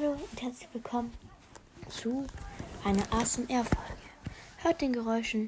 Hallo und herzlich willkommen zu einer ASMR-Folge. Hört den Geräuschen